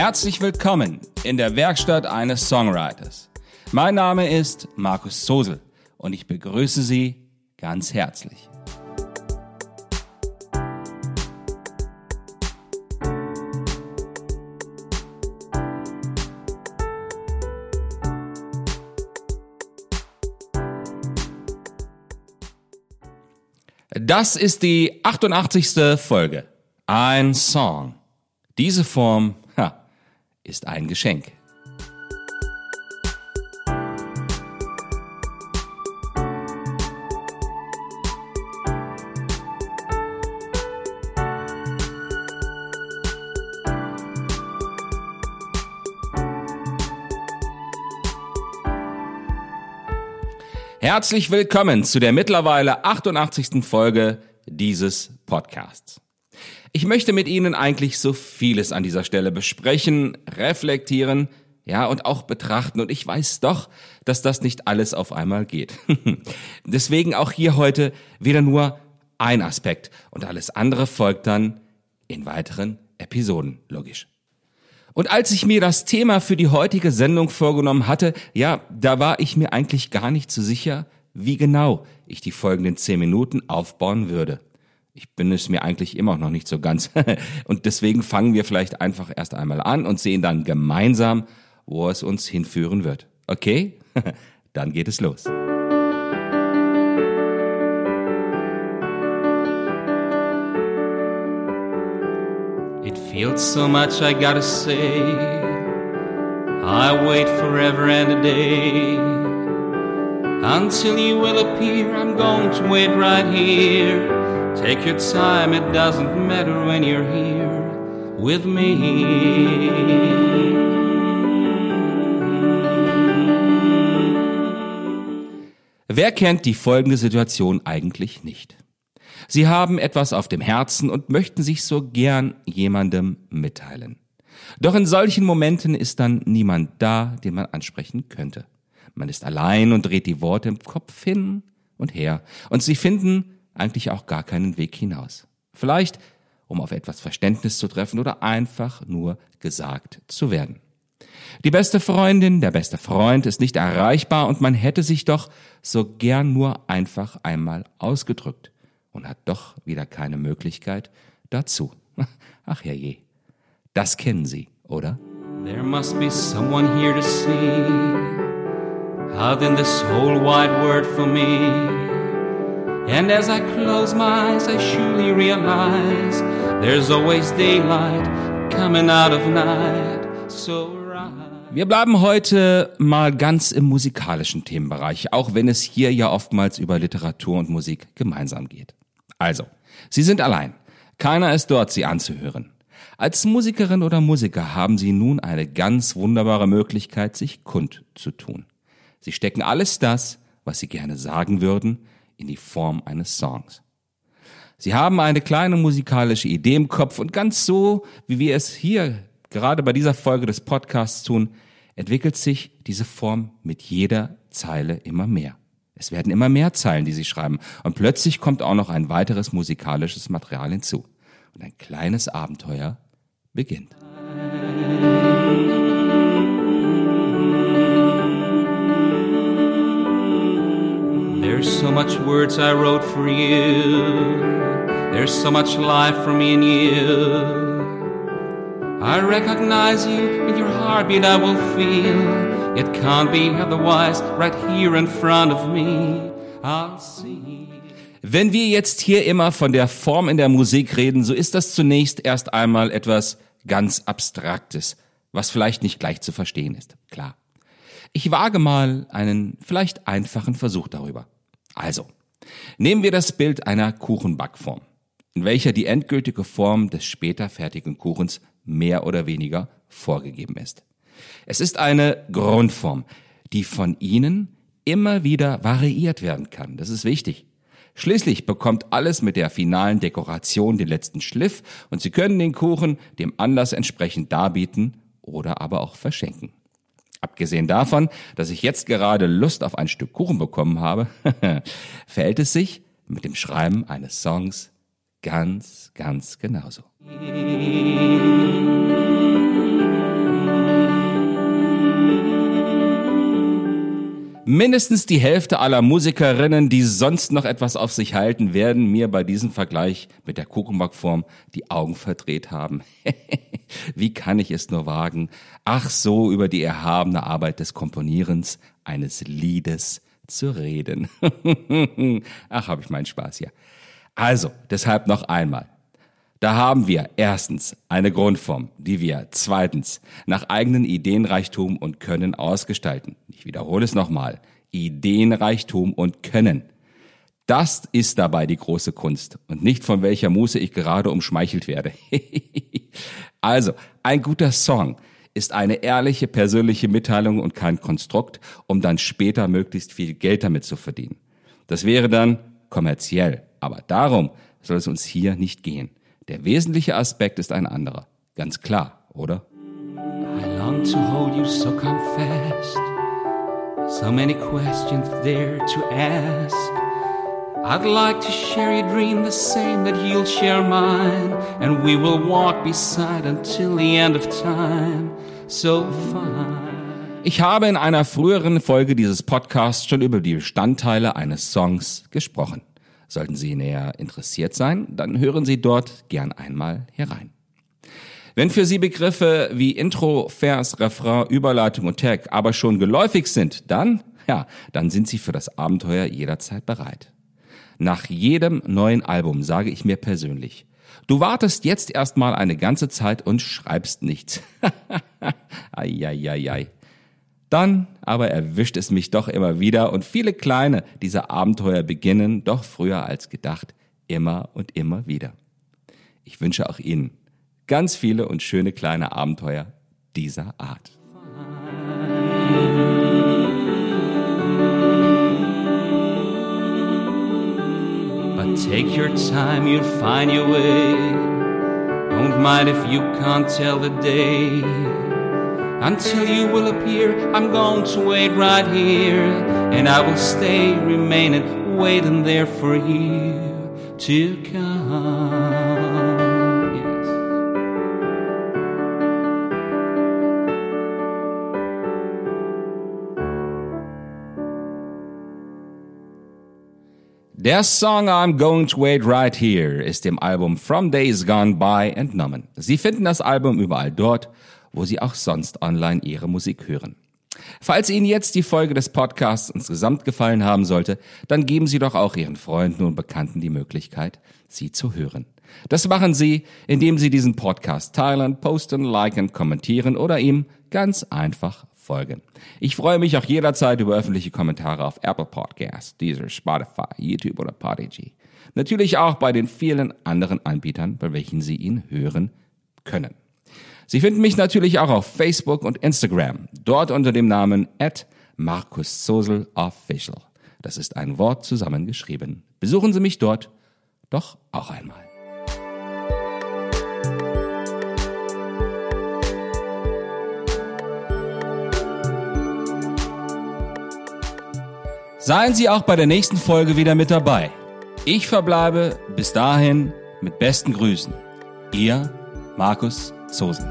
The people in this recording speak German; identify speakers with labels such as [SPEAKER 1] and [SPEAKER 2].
[SPEAKER 1] Herzlich willkommen in der Werkstatt eines Songwriters. Mein Name ist Markus Sosel und ich begrüße Sie ganz herzlich. Das ist die 88. Folge. Ein Song. Diese Form ist ein Geschenk. Herzlich willkommen zu der mittlerweile 88. Folge dieses Podcasts. Ich möchte mit Ihnen eigentlich so vieles an dieser Stelle besprechen, reflektieren, ja, und auch betrachten. Und ich weiß doch, dass das nicht alles auf einmal geht. Deswegen auch hier heute wieder nur ein Aspekt und alles andere folgt dann in weiteren Episoden, logisch. Und als ich mir das Thema für die heutige Sendung vorgenommen hatte, ja, da war ich mir eigentlich gar nicht so sicher, wie genau ich die folgenden zehn Minuten aufbauen würde. Ich bin es mir eigentlich immer noch nicht so ganz. und deswegen fangen wir vielleicht einfach erst einmal an und sehen dann gemeinsam, wo es uns hinführen wird. Okay? dann geht es los. It feels so much I gotta say. I wait forever and a day. Until you will appear, I'm going to wait right here. Take your time, it doesn't matter when you're here with me. Wer kennt die folgende Situation eigentlich nicht? Sie haben etwas auf dem Herzen und möchten sich so gern jemandem mitteilen. Doch in solchen Momenten ist dann niemand da, den man ansprechen könnte. Man ist allein und dreht die Worte im Kopf hin und her, und sie finden eigentlich auch gar keinen Weg hinaus. Vielleicht, um auf etwas Verständnis zu treffen oder einfach nur gesagt zu werden. Die beste Freundin, der beste Freund ist nicht erreichbar und man hätte sich doch so gern nur einfach einmal ausgedrückt und hat doch wieder keine Möglichkeit dazu. Ach ja je, das kennen Sie, oder? There must be someone here to see how then this whole wide world for me. And as I close my eyes, I surely realize there's always daylight coming out of night. So wir bleiben heute mal ganz im musikalischen Themenbereich, auch wenn es hier ja oftmals über Literatur und Musik gemeinsam geht. Also, Sie sind allein. Keiner ist dort, Sie anzuhören. Als Musikerin oder Musiker haben Sie nun eine ganz wunderbare Möglichkeit, sich kundzutun. Sie stecken alles das, was Sie gerne sagen würden, in die Form eines Songs. Sie haben eine kleine musikalische Idee im Kopf und ganz so, wie wir es hier gerade bei dieser Folge des Podcasts tun, entwickelt sich diese Form mit jeder Zeile immer mehr. Es werden immer mehr Zeilen, die sie schreiben. Und plötzlich kommt auch noch ein weiteres musikalisches Material hinzu. Und ein kleines Abenteuer beginnt. So much words I wrote for you. There's so much life for me and you. I recognize you in your heartbeat I will feel. It can't be otherwise, right here in front of me. I'll see. Wenn wir jetzt hier immer von der Form in der Musik reden, so ist das zunächst erst einmal etwas ganz Abstraktes, was vielleicht nicht gleich zu verstehen ist. Klar. Ich wage mal einen vielleicht einfachen Versuch darüber. Also, nehmen wir das Bild einer Kuchenbackform, in welcher die endgültige Form des später fertigen Kuchens mehr oder weniger vorgegeben ist. Es ist eine Grundform, die von Ihnen immer wieder variiert werden kann. Das ist wichtig. Schließlich bekommt alles mit der finalen Dekoration den letzten Schliff und Sie können den Kuchen dem Anlass entsprechend darbieten oder aber auch verschenken. Abgesehen davon, dass ich jetzt gerade Lust auf ein Stück Kuchen bekommen habe, verhält es sich mit dem Schreiben eines Songs ganz, ganz genauso. Mindestens die Hälfte aller Musikerinnen, die sonst noch etwas auf sich halten, werden mir bei diesem Vergleich mit der Kuchenbackform die Augen verdreht haben. Wie kann ich es nur wagen, ach so über die erhabene Arbeit des Komponierens eines Liedes zu reden. ach, habe ich meinen Spaß hier. Also, deshalb noch einmal. Da haben wir erstens eine Grundform, die wir zweitens nach eigenen Ideenreichtum und Können ausgestalten. Ich wiederhole es nochmal. Ideenreichtum und Können. Das ist dabei die große Kunst und nicht von welcher Muße ich gerade umschmeichelt werde. also, ein guter Song ist eine ehrliche persönliche Mitteilung und kein Konstrukt, um dann später möglichst viel Geld damit zu verdienen. Das wäre dann kommerziell, aber darum soll es uns hier nicht gehen. Der wesentliche Aspekt ist ein anderer. Ganz klar, oder? I long to hold you, so come fast. So many questions there to ask. I'd like to share your dream the same that you'll share mine. And we will walk beside until the end of time. So fine. Ich habe in einer früheren Folge dieses Podcasts schon über die Bestandteile eines Songs gesprochen. Sollten Sie näher interessiert sein, dann hören Sie dort gern einmal herein. Wenn für Sie Begriffe wie Intro, Vers, Refrain, Überleitung und Tag aber schon geläufig sind, dann, ja, dann sind Sie für das Abenteuer jederzeit bereit. Nach jedem neuen Album sage ich mir persönlich, du wartest jetzt erstmal eine ganze Zeit und schreibst nichts. Eieiei. Dann aber erwischt es mich doch immer wieder und viele kleine dieser Abenteuer beginnen doch früher als gedacht immer und immer wieder. Ich wünsche auch Ihnen ganz viele und schöne kleine Abenteuer dieser Art. But take your time, you'll find your way. Don't mind if you can't tell the day. Until you will appear, I'm going to wait right here. And I will stay remaining, waiting there for you to come. Yes. Der Song I'm Going to Wait Right Here ist dem Album From Days Gone By entnommen. Sie finden das Album überall dort, wo Sie auch sonst online Ihre Musik hören. Falls Ihnen jetzt die Folge des Podcasts insgesamt gefallen haben sollte, dann geben Sie doch auch Ihren Freunden und Bekannten die Möglichkeit, sie zu hören. Das machen Sie, indem Sie diesen Podcast teilen, posten, liken, kommentieren oder ihm ganz einfach folgen. Ich freue mich auch jederzeit über öffentliche Kommentare auf Apple Podcasts, Deezer, Spotify, YouTube oder Podigy. Natürlich auch bei den vielen anderen Anbietern, bei welchen Sie ihn hören können. Sie finden mich natürlich auch auf Facebook und Instagram, dort unter dem Namen at Markus Zosel Official. Das ist ein Wort zusammengeschrieben. Besuchen Sie mich dort doch auch einmal. Seien Sie auch bei der nächsten Folge wieder mit dabei. Ich verbleibe bis dahin mit besten Grüßen. Ihr Markus Soßen.